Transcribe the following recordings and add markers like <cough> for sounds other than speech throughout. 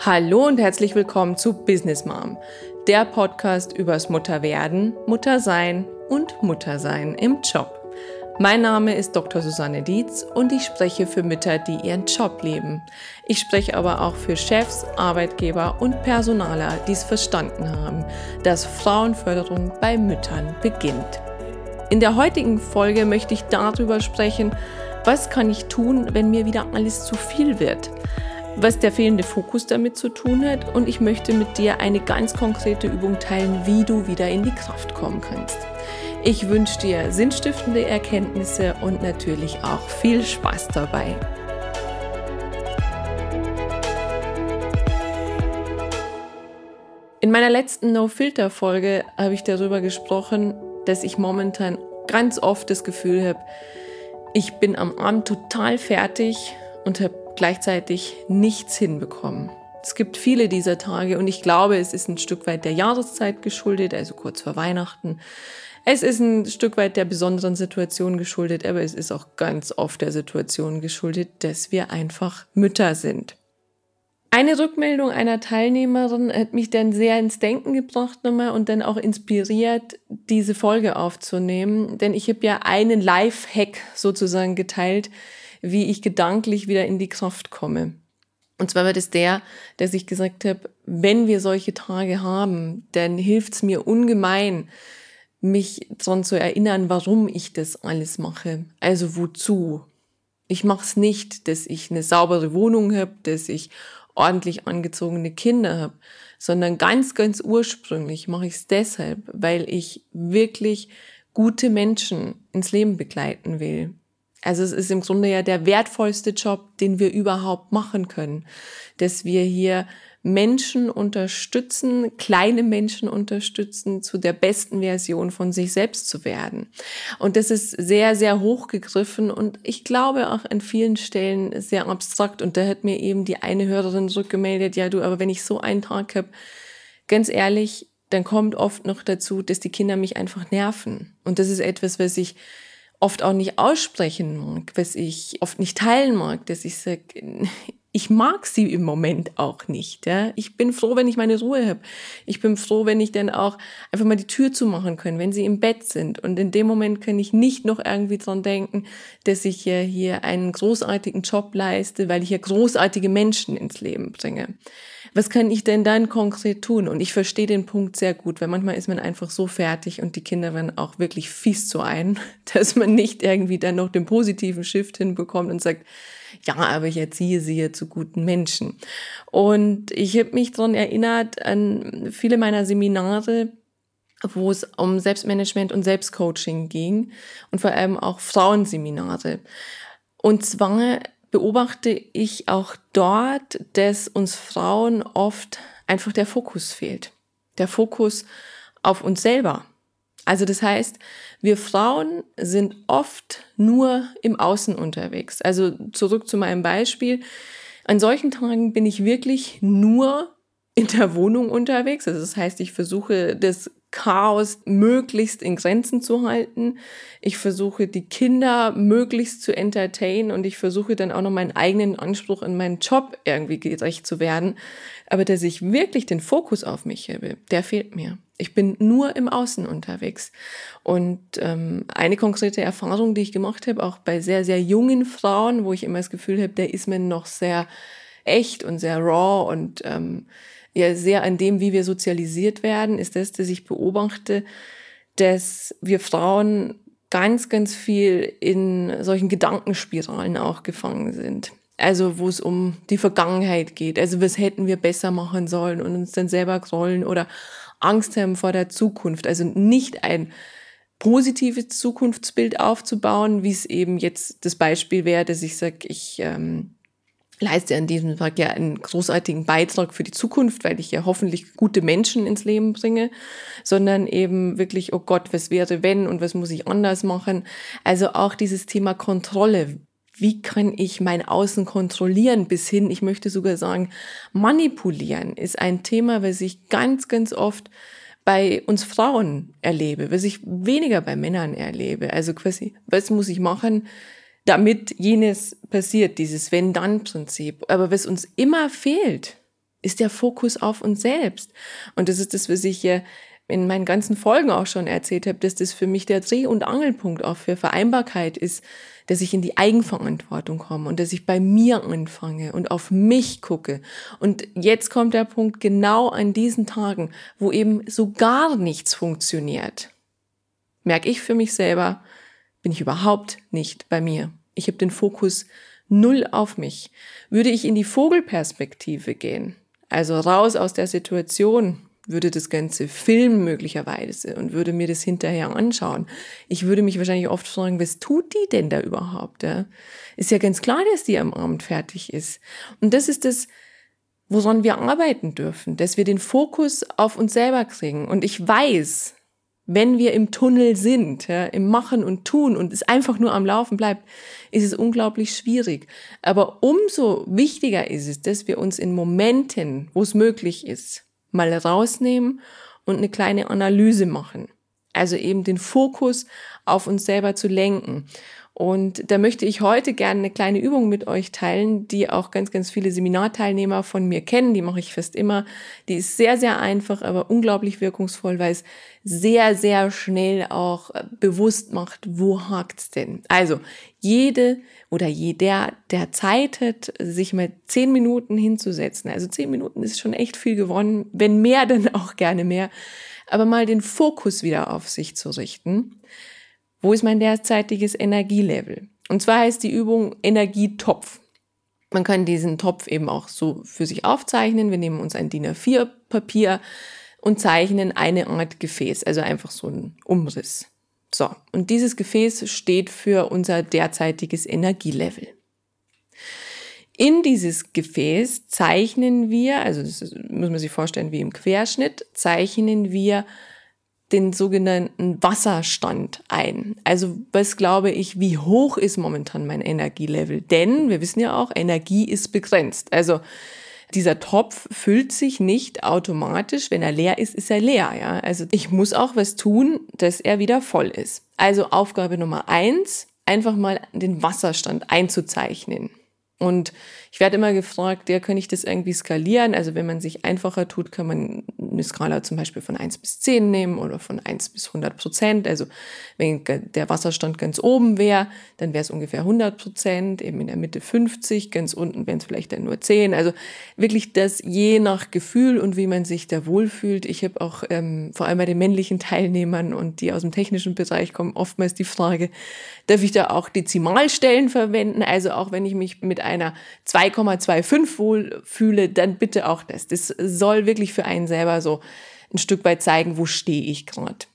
Hallo und herzlich willkommen zu Business Mom, der Podcast übers Mutterwerden, Muttersein und Muttersein im Job. Mein Name ist Dr. Susanne Dietz und ich spreche für Mütter, die ihren Job leben. Ich spreche aber auch für Chefs, Arbeitgeber und Personaler, die es verstanden haben, dass Frauenförderung bei Müttern beginnt. In der heutigen Folge möchte ich darüber sprechen, was kann ich tun, wenn mir wieder alles zu viel wird was der fehlende Fokus damit zu tun hat und ich möchte mit dir eine ganz konkrete Übung teilen, wie du wieder in die Kraft kommen kannst. Ich wünsche dir sinnstiftende Erkenntnisse und natürlich auch viel Spaß dabei. In meiner letzten No-Filter-Folge habe ich darüber gesprochen, dass ich momentan ganz oft das Gefühl habe, ich bin am Abend total fertig und habe gleichzeitig nichts hinbekommen. Es gibt viele dieser Tage und ich glaube, es ist ein Stück weit der Jahreszeit geschuldet, also kurz vor Weihnachten. Es ist ein Stück weit der besonderen Situation geschuldet, aber es ist auch ganz oft der Situation geschuldet, dass wir einfach Mütter sind. Eine Rückmeldung einer Teilnehmerin hat mich dann sehr ins Denken gebracht nochmal und dann auch inspiriert, diese Folge aufzunehmen. Denn ich habe ja einen Live-Hack sozusagen geteilt, wie ich gedanklich wieder in die Kraft komme. Und zwar war das der, dass ich gesagt habe, wenn wir solche Tage haben, dann hilft es mir ungemein, mich daran zu erinnern, warum ich das alles mache. Also wozu. Ich mache es nicht, dass ich eine saubere Wohnung habe, dass ich ordentlich angezogene Kinder habe, sondern ganz, ganz ursprünglich mache ich es deshalb, weil ich wirklich gute Menschen ins Leben begleiten will. Also es ist im Grunde ja der wertvollste Job, den wir überhaupt machen können, dass wir hier Menschen unterstützen, kleine Menschen unterstützen, zu der besten Version von sich selbst zu werden. Und das ist sehr, sehr hochgegriffen und ich glaube auch an vielen Stellen sehr abstrakt. Und da hat mir eben die eine Hörerin zurückgemeldet, ja du, aber wenn ich so einen Tag habe, ganz ehrlich, dann kommt oft noch dazu, dass die Kinder mich einfach nerven. Und das ist etwas, was ich oft auch nicht aussprechen mag, was ich oft nicht teilen mag, dass ich sage, ich mag sie im Moment auch nicht. Ja? Ich bin froh, wenn ich meine Ruhe habe. Ich bin froh, wenn ich dann auch einfach mal die Tür zumachen kann, wenn sie im Bett sind. Und in dem Moment kann ich nicht noch irgendwie dran denken, dass ich ja hier einen großartigen Job leiste, weil ich ja großartige Menschen ins Leben bringe was kann ich denn dann konkret tun? Und ich verstehe den Punkt sehr gut, weil manchmal ist man einfach so fertig und die Kinder werden auch wirklich fies zu ein, <laughs> dass man nicht irgendwie dann noch den positiven Shift hinbekommt und sagt, ja, aber ich erziehe sie ja zu guten Menschen. Und ich habe mich daran erinnert an viele meiner Seminare, wo es um Selbstmanagement und Selbstcoaching ging und vor allem auch Frauenseminare. Und zwar beobachte ich auch dort, dass uns Frauen oft einfach der Fokus fehlt. Der Fokus auf uns selber. Also das heißt, wir Frauen sind oft nur im Außen unterwegs. Also zurück zu meinem Beispiel. An solchen Tagen bin ich wirklich nur in der Wohnung unterwegs. Also das heißt, ich versuche das Chaos möglichst in Grenzen zu halten. Ich versuche die Kinder möglichst zu entertainen und ich versuche dann auch noch meinen eigenen Anspruch in meinen Job irgendwie gerecht zu werden. Aber dass ich wirklich den Fokus auf mich habe, der fehlt mir. Ich bin nur im Außen unterwegs. Und ähm, eine konkrete Erfahrung, die ich gemacht habe, auch bei sehr, sehr jungen Frauen, wo ich immer das Gefühl habe, der ist mir noch sehr echt und sehr raw und ähm, ja sehr an dem, wie wir sozialisiert werden, ist das, dass ich beobachte, dass wir Frauen ganz, ganz viel in solchen Gedankenspiralen auch gefangen sind. Also wo es um die Vergangenheit geht. Also was hätten wir besser machen sollen und uns dann selber grollen oder Angst haben vor der Zukunft. Also nicht ein positives Zukunftsbild aufzubauen, wie es eben jetzt das Beispiel wäre, dass ich sage, ich ähm, leiste an diesem Tag ja einen großartigen Beitrag für die Zukunft, weil ich ja hoffentlich gute Menschen ins Leben bringe, sondern eben wirklich, oh Gott, was wäre wenn und was muss ich anders machen? Also auch dieses Thema Kontrolle. Wie kann ich mein Außen kontrollieren bis hin, ich möchte sogar sagen, manipulieren ist ein Thema, was ich ganz, ganz oft bei uns Frauen erlebe, was ich weniger bei Männern erlebe. Also quasi, was muss ich machen, damit jenes passiert, dieses Wenn-Dann-Prinzip. Aber was uns immer fehlt, ist der Fokus auf uns selbst. Und das ist das, was ich ja in meinen ganzen Folgen auch schon erzählt habe, dass das für mich der Dreh- und Angelpunkt auch für Vereinbarkeit ist, dass ich in die Eigenverantwortung komme und dass ich bei mir anfange und auf mich gucke. Und jetzt kommt der Punkt genau an diesen Tagen, wo eben so gar nichts funktioniert. Merke ich für mich selber, bin ich überhaupt nicht bei mir. Ich habe den Fokus null auf mich. Würde ich in die Vogelperspektive gehen, also raus aus der Situation, würde das Ganze filmen möglicherweise und würde mir das hinterher anschauen. Ich würde mich wahrscheinlich oft fragen, was tut die denn da überhaupt? Ja? Ist ja ganz klar, dass die am Abend fertig ist. Und das ist das, woran wir arbeiten dürfen, dass wir den Fokus auf uns selber kriegen. Und ich weiß, wenn wir im Tunnel sind, ja, im Machen und Tun und es einfach nur am Laufen bleibt, ist es unglaublich schwierig. Aber umso wichtiger ist es, dass wir uns in Momenten, wo es möglich ist, mal rausnehmen und eine kleine Analyse machen. Also eben den Fokus auf uns selber zu lenken. Und da möchte ich heute gerne eine kleine Übung mit euch teilen, die auch ganz, ganz viele Seminarteilnehmer von mir kennen. Die mache ich fast immer. Die ist sehr, sehr einfach, aber unglaublich wirkungsvoll, weil es sehr, sehr schnell auch bewusst macht, wo hakt's denn. Also jede oder jeder, der Zeit hat, sich mal zehn Minuten hinzusetzen. Also zehn Minuten ist schon echt viel gewonnen. Wenn mehr, <laughs> dann auch gerne mehr. Aber mal den Fokus wieder auf sich zu richten wo ist mein derzeitiges Energielevel? Und zwar heißt die Übung Energietopf. Man kann diesen Topf eben auch so für sich aufzeichnen. Wir nehmen uns ein DIN A4 Papier und zeichnen eine Art Gefäß, also einfach so ein Umriss. So, und dieses Gefäß steht für unser derzeitiges Energielevel. In dieses Gefäß zeichnen wir, also das muss man sich vorstellen wie im Querschnitt, zeichnen wir den sogenannten Wasserstand ein. Also was glaube ich, wie hoch ist momentan mein Energielevel? Denn wir wissen ja auch, Energie ist begrenzt. Also dieser Topf füllt sich nicht automatisch. Wenn er leer ist, ist er leer. Ja? Also ich muss auch was tun, dass er wieder voll ist. Also Aufgabe Nummer eins, einfach mal den Wasserstand einzuzeichnen. Und ich werde immer gefragt, ja, kann ich das irgendwie skalieren? Also wenn man sich einfacher tut, kann man eine Skala zum Beispiel von 1 bis 10 nehmen oder von 1 bis 100 Prozent. Also wenn der Wasserstand ganz oben wäre, dann wäre es ungefähr 100 Prozent, eben in der Mitte 50, ganz unten wären es vielleicht dann nur 10. Also wirklich das je nach Gefühl und wie man sich da wohlfühlt. Ich habe auch ähm, vor allem bei den männlichen Teilnehmern und die aus dem technischen Bereich kommen, oftmals die Frage, darf ich da auch Dezimalstellen verwenden? Also auch wenn ich mich mit einer 2,25 wohl fühle, dann bitte auch das. Das soll wirklich für einen selber so ein Stück weit zeigen, wo stehe ich gerade.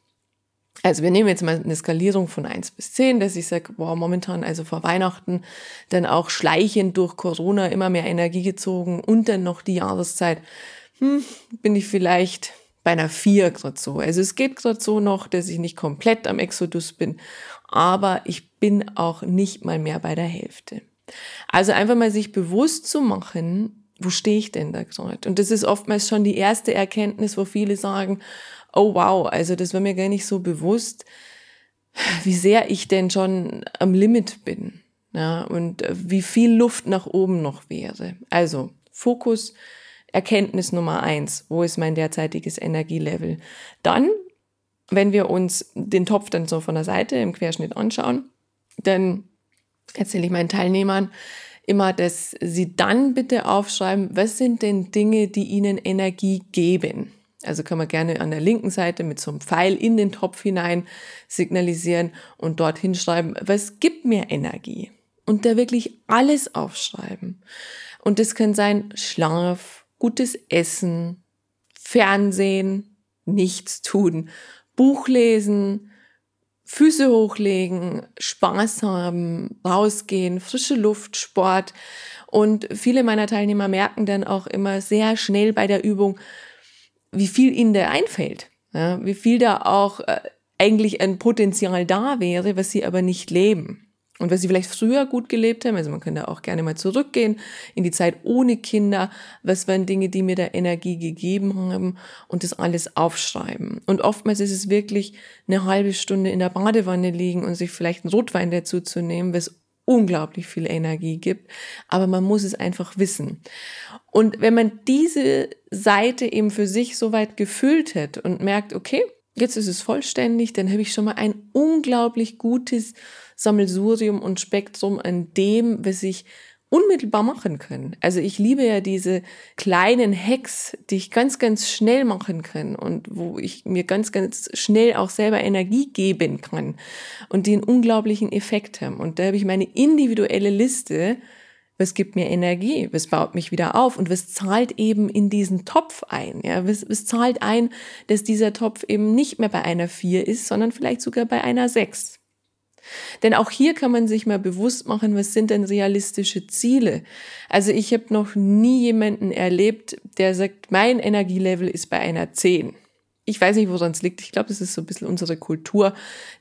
Also wir nehmen jetzt mal eine Skalierung von 1 bis 10, dass ich sage, boah, momentan also vor Weihnachten dann auch schleichend durch Corona immer mehr Energie gezogen und dann noch die Jahreszeit, hm, bin ich vielleicht bei einer 4 gerade so. Also es geht gerade so noch, dass ich nicht komplett am Exodus bin, aber ich bin auch nicht mal mehr bei der Hälfte. Also einfach mal sich bewusst zu machen, wo stehe ich denn da gerade? Und das ist oftmals schon die erste Erkenntnis, wo viele sagen, oh wow, also das war mir gar nicht so bewusst, wie sehr ich denn schon am Limit bin. Ja, und wie viel Luft nach oben noch wäre. Also Fokus, Erkenntnis Nummer eins. Wo ist mein derzeitiges Energielevel? Dann, wenn wir uns den Topf dann so von der Seite im Querschnitt anschauen, dann erzähle ich meinen Teilnehmern immer, dass sie dann bitte aufschreiben, was sind denn Dinge, die ihnen Energie geben. Also kann man gerne an der linken Seite mit so einem Pfeil in den Topf hinein signalisieren und dort hinschreiben, was gibt mir Energie? Und da wirklich alles aufschreiben. Und das kann sein Schlaf, gutes Essen, Fernsehen, nichts tun, Buch lesen, Füße hochlegen, Spaß haben, rausgehen, frische Luft, Sport. Und viele meiner Teilnehmer merken dann auch immer sehr schnell bei der Übung, wie viel ihnen da einfällt. Ja, wie viel da auch äh, eigentlich ein Potenzial da wäre, was sie aber nicht leben. Und was sie vielleicht früher gut gelebt haben, also man kann da auch gerne mal zurückgehen in die Zeit ohne Kinder, was waren Dinge, die mir da Energie gegeben haben und das alles aufschreiben. Und oftmals ist es wirklich eine halbe Stunde in der Badewanne liegen und sich vielleicht einen Rotwein dazu zu nehmen, was unglaublich viel Energie gibt, aber man muss es einfach wissen. Und wenn man diese Seite eben für sich so weit gefüllt hat und merkt, okay, jetzt ist es vollständig, dann habe ich schon mal ein unglaublich gutes Sammelsurium und Spektrum an dem, was ich unmittelbar machen kann. Also ich liebe ja diese kleinen Hacks, die ich ganz, ganz schnell machen kann und wo ich mir ganz, ganz schnell auch selber Energie geben kann und die einen unglaublichen Effekt haben. Und da habe ich meine individuelle Liste, was gibt mir Energie, was baut mich wieder auf und was zahlt eben in diesen Topf ein. Ja, was, was zahlt ein, dass dieser Topf eben nicht mehr bei einer vier ist, sondern vielleicht sogar bei einer sechs. Denn auch hier kann man sich mal bewusst machen, was sind denn realistische Ziele? Also ich habe noch nie jemanden erlebt, der sagt, mein Energielevel ist bei einer 10. Ich weiß nicht, woran es liegt. Ich glaube, das ist so ein bisschen unsere Kultur,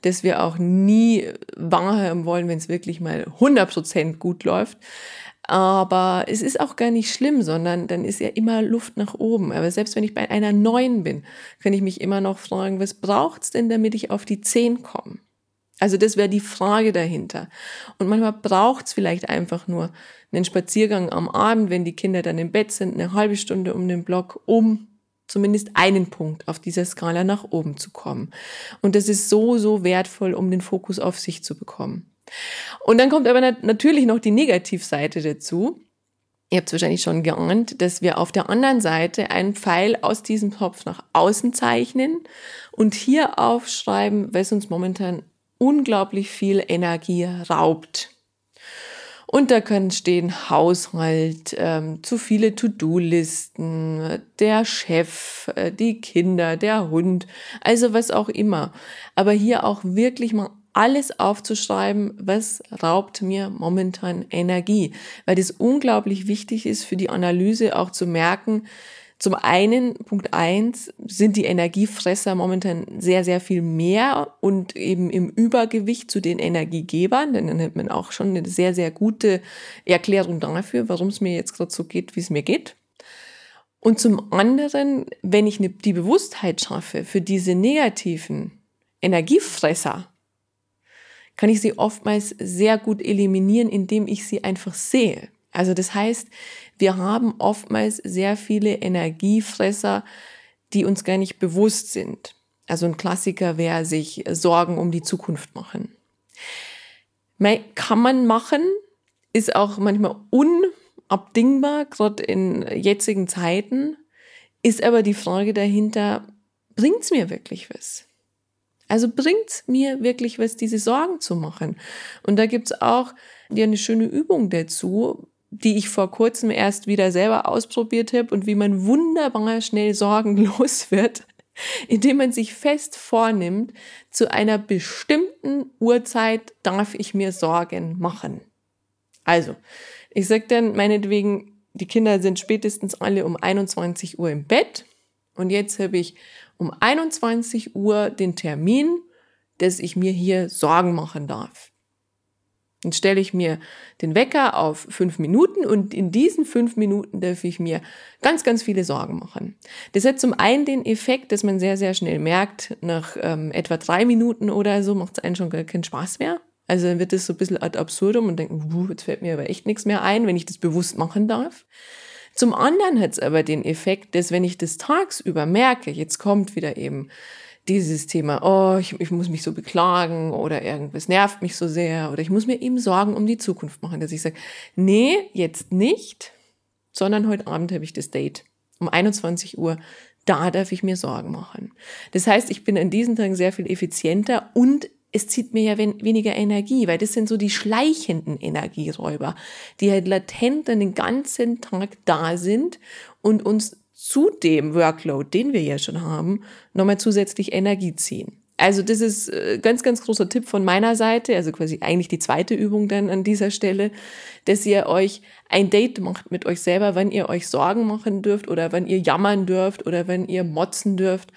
dass wir auch nie wahrhaben wollen, wenn es wirklich mal 100% gut läuft. Aber es ist auch gar nicht schlimm, sondern dann ist ja immer Luft nach oben. Aber selbst wenn ich bei einer 9 bin, kann ich mich immer noch fragen, was braucht's denn, damit ich auf die 10 komme? Also das wäre die Frage dahinter. Und manchmal braucht es vielleicht einfach nur einen Spaziergang am Abend, wenn die Kinder dann im Bett sind, eine halbe Stunde um den Block, um zumindest einen Punkt auf dieser Skala nach oben zu kommen. Und das ist so, so wertvoll, um den Fokus auf sich zu bekommen. Und dann kommt aber natürlich noch die Negativseite dazu. Ihr habt es wahrscheinlich schon geahnt, dass wir auf der anderen Seite einen Pfeil aus diesem Topf nach außen zeichnen und hier aufschreiben, was uns momentan unglaublich viel Energie raubt. Und da können stehen Haushalt, ähm, zu viele To-Do-Listen, der Chef, äh, die Kinder, der Hund, also was auch immer. Aber hier auch wirklich mal alles aufzuschreiben, was raubt mir momentan Energie, weil das unglaublich wichtig ist für die Analyse auch zu merken, zum einen, Punkt eins, sind die Energiefresser momentan sehr, sehr viel mehr und eben im Übergewicht zu den Energiegebern, denn dann hat man auch schon eine sehr, sehr gute Erklärung dafür, warum es mir jetzt gerade so geht, wie es mir geht. Und zum anderen, wenn ich die Bewusstheit schaffe für diese negativen Energiefresser, kann ich sie oftmals sehr gut eliminieren, indem ich sie einfach sehe. Also das heißt, wir haben oftmals sehr viele Energiefresser, die uns gar nicht bewusst sind. Also ein Klassiker wäre sich Sorgen um die Zukunft machen. Kann man machen, ist auch manchmal unabdingbar, gerade in jetzigen Zeiten, ist aber die Frage dahinter, bringt's mir wirklich was? Also bringt's mir wirklich was, diese Sorgen zu machen? Und da gibt's auch ja eine schöne Übung dazu, die ich vor kurzem erst wieder selber ausprobiert habe und wie man wunderbar schnell sorgenlos <laughs> wird, indem man sich fest vornimmt, zu einer bestimmten Uhrzeit darf ich mir Sorgen machen. Also, ich sag dann meinetwegen, die Kinder sind spätestens alle um 21 Uhr im Bett und jetzt habe ich um 21 Uhr den Termin, dass ich mir hier Sorgen machen darf. Dann stelle ich mir den Wecker auf fünf Minuten und in diesen fünf Minuten darf ich mir ganz, ganz viele Sorgen machen. Das hat zum einen den Effekt, dass man sehr, sehr schnell merkt, nach ähm, etwa drei Minuten oder so macht es einen schon gar keinen Spaß mehr. Also dann wird es so ein bisschen ad absurdum und denken, jetzt fällt mir aber echt nichts mehr ein, wenn ich das bewusst machen darf. Zum anderen hat es aber den Effekt, dass wenn ich das tagsüber merke, jetzt kommt wieder eben dieses Thema, oh, ich, ich muss mich so beklagen oder irgendwas nervt mich so sehr oder ich muss mir eben Sorgen um die Zukunft machen, dass ich sage, nee, jetzt nicht, sondern heute Abend habe ich das Date um 21 Uhr. Da darf ich mir Sorgen machen. Das heißt, ich bin an diesen Tagen sehr viel effizienter und es zieht mir ja weniger Energie, weil das sind so die schleichenden Energieräuber, die halt latent dann den ganzen Tag da sind und uns zu dem Workload, den wir ja schon haben, nochmal zusätzlich Energie ziehen. Also das ist äh, ganz, ganz großer Tipp von meiner Seite, also quasi eigentlich die zweite Übung dann an dieser Stelle, dass ihr euch ein Date macht mit euch selber, wenn ihr euch Sorgen machen dürft oder wenn ihr jammern dürft oder wenn ihr motzen dürft.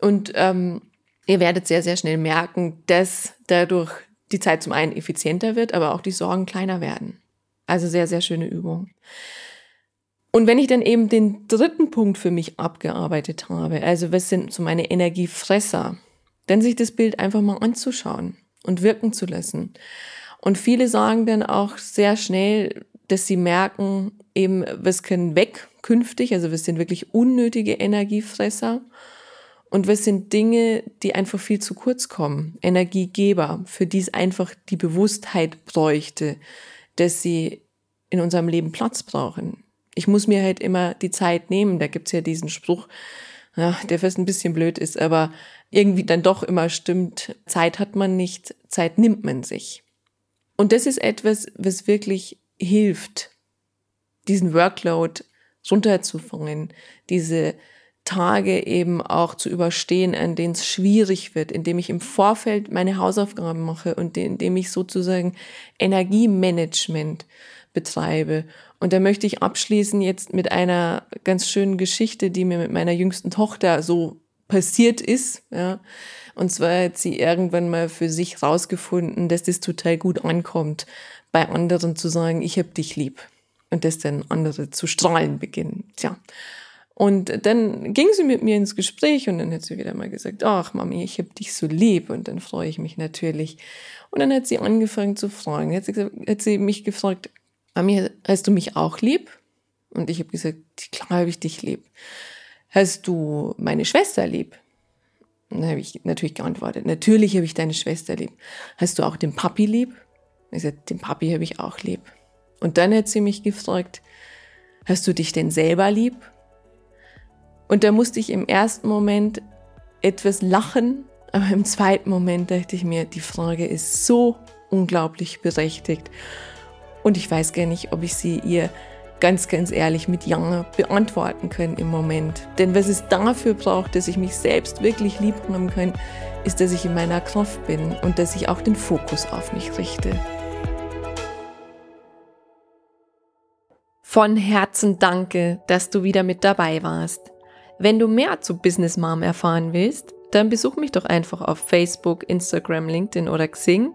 Und ähm, ihr werdet sehr, sehr schnell merken, dass dadurch die Zeit zum einen effizienter wird, aber auch die Sorgen kleiner werden. Also sehr, sehr schöne Übung. Und wenn ich dann eben den dritten Punkt für mich abgearbeitet habe, also was sind so meine Energiefresser, dann sich das Bild einfach mal anzuschauen und wirken zu lassen. Und viele sagen dann auch sehr schnell, dass sie merken, eben, was können weg künftig, also was sind wirklich unnötige Energiefresser und was sind Dinge, die einfach viel zu kurz kommen, Energiegeber, für die es einfach die Bewusstheit bräuchte, dass sie in unserem Leben Platz brauchen. Ich muss mir halt immer die Zeit nehmen, da gibt's ja diesen Spruch, ja, der fast ein bisschen blöd ist, aber irgendwie dann doch immer stimmt, Zeit hat man nicht, Zeit nimmt man sich. Und das ist etwas, was wirklich hilft, diesen Workload runterzufangen, diese Tage eben auch zu überstehen, an denen es schwierig wird, indem ich im Vorfeld meine Hausaufgaben mache und indem ich sozusagen Energiemanagement betreibe. Und da möchte ich abschließen jetzt mit einer ganz schönen Geschichte, die mir mit meiner jüngsten Tochter so passiert ist. Ja. Und zwar hat sie irgendwann mal für sich rausgefunden, dass das total gut ankommt, bei anderen zu sagen, ich hab dich lieb. Und dass dann andere zu strahlen beginnen. Tja. Und dann ging sie mit mir ins Gespräch und dann hat sie wieder mal gesagt, ach Mami, ich hab dich so lieb und dann freue ich mich natürlich. Und dann hat sie angefangen zu fragen, hat sie, hat sie mich gefragt, Mami, hast du mich auch lieb? Und ich habe gesagt, klar habe ich dich lieb. Hast du meine Schwester lieb? Und dann habe ich natürlich geantwortet, natürlich habe ich deine Schwester lieb. Hast du auch den Papi lieb? Ich sagte, den Papi habe ich auch lieb. Und dann hat sie mich gefragt, hast du dich denn selber lieb? Und da musste ich im ersten Moment etwas lachen, aber im zweiten Moment dachte ich mir, die Frage ist so unglaublich berechtigt. Und ich weiß gar nicht, ob ich sie ihr ganz, ganz ehrlich mit Ja beantworten kann im Moment. Denn was es dafür braucht, dass ich mich selbst wirklich lieb haben kann, ist, dass ich in meiner Kraft bin und dass ich auch den Fokus auf mich richte. Von Herzen danke, dass du wieder mit dabei warst. Wenn du mehr zu Business Mom erfahren willst, dann besuch mich doch einfach auf Facebook, Instagram, LinkedIn oder Xing